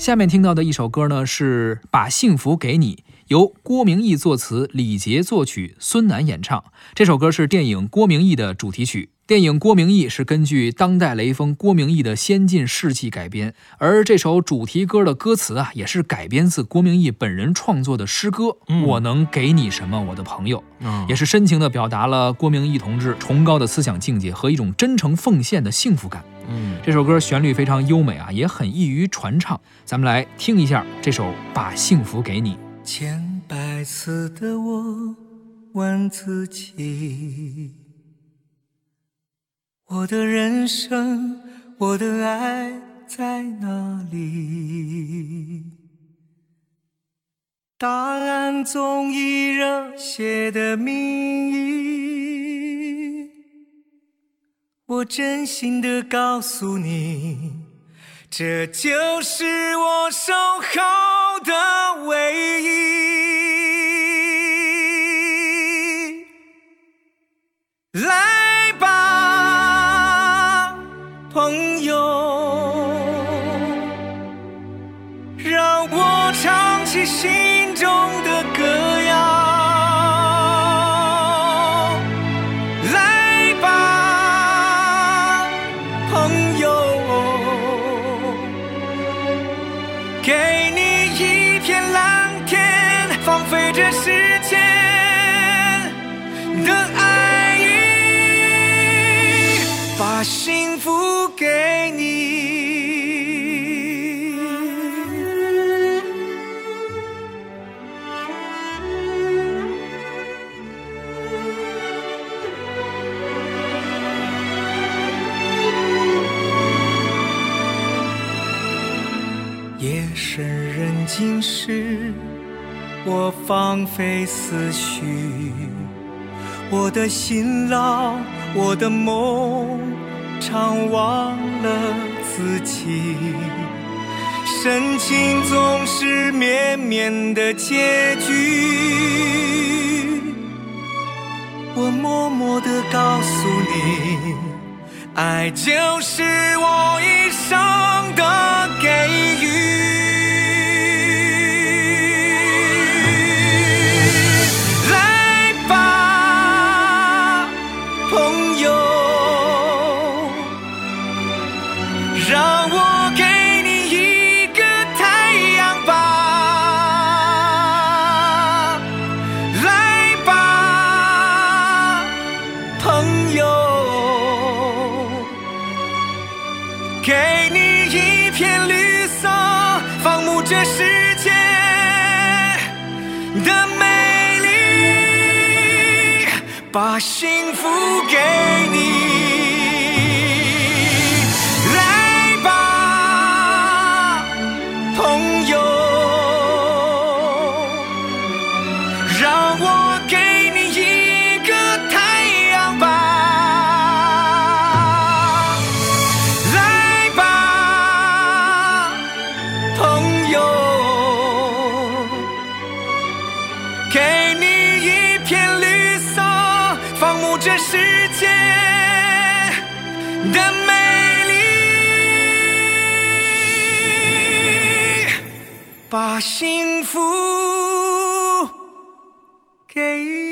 下面听到的一首歌呢，是《把幸福给你》，由郭明义作词，李杰作曲，孙楠演唱。这首歌是电影《郭明义》的主题曲。电影《郭明义》是根据当代雷锋郭明义的先进事迹改编，而这首主题歌的歌词啊，也是改编自郭明义本人创作的诗歌。我能给你什么，我的朋友？嗯也是深情地表达了郭明义同志崇高的思想境界和一种真诚奉献的幸福感。嗯，这首歌旋律非常优美啊，也很易于传唱。咱们来听一下这首《把幸福给你》。千百次的我问自己，我的人生，我的爱在哪里？答案总以热血的名义。我真心的告诉你，这就是我守候的唯一。来吧，朋友，让我唱起心中的歌给你一片蓝天，放飞这时间的爱。夜深人静时，我放飞思绪，我的辛劳，我的梦，常忘了自己，深情总是绵绵的结局。我默默地告诉你，爱就是我一生的给予。给你一片绿色，放牧这世界的美丽，把幸福给你。界的美丽，把幸福。给